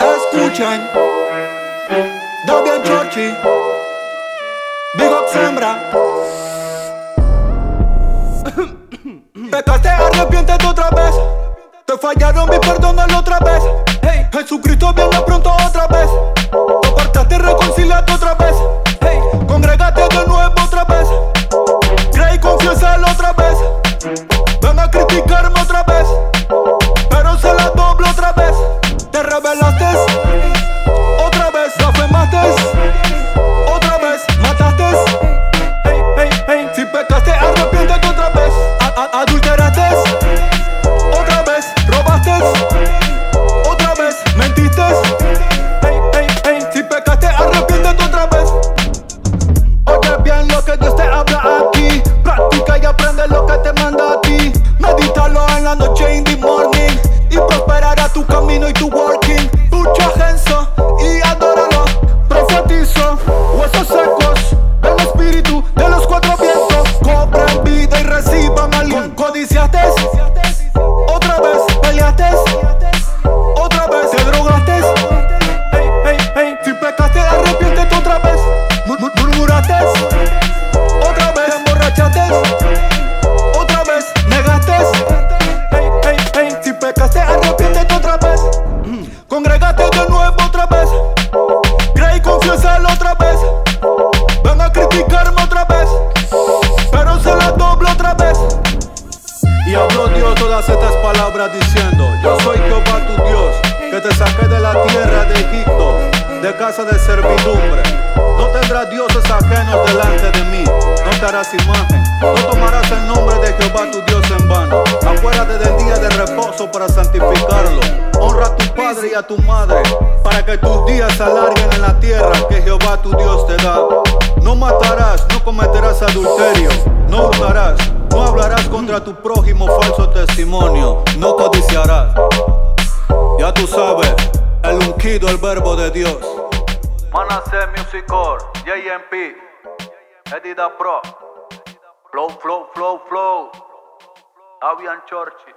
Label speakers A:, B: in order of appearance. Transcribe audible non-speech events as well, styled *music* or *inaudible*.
A: Escuchen, Davian Chorchi, Big Up Sembra. *coughs* Pecaste, arrepiéntete otra vez. Te fallaron, mi perdónalo otra vez. Hey, Ven a criticarme otra vez. Pero se la doblo otra vez. Te revelaste algo. Codiciaste otra vez, peleaste otra vez, te drogaste. Hey, hey, hey. Si pecaste, arrepiéntete otra vez. Mur- mur- Murmuraste otra vez, te emborrachaste otra vez, negaste. Hey, hey, hey. Si pecaste, arrepiéntete otra vez. Congregate de nuevo otra vez.
B: Diciendo, yo soy Jehová tu Dios, que te saqué de la tierra de Egipto, de casa de servidumbre. No tendrás dioses ajenos delante de mí, no te harás imagen, no tomarás el nombre de Jehová tu Dios en vano. Acuérdate del día de reposo para santificarlo. Honra a tu padre y a tu madre, para que tus días se alarguen en la tierra que Jehová tu Dios te da. Tu prójimo falso testimonio, no codiciarás. Ya tú sabes, el ungido, el verbo de Dios. Manasseh Music Core, JMP, Edida Pro, Flow, Flow, Flow, Flow, Avian Chorchi.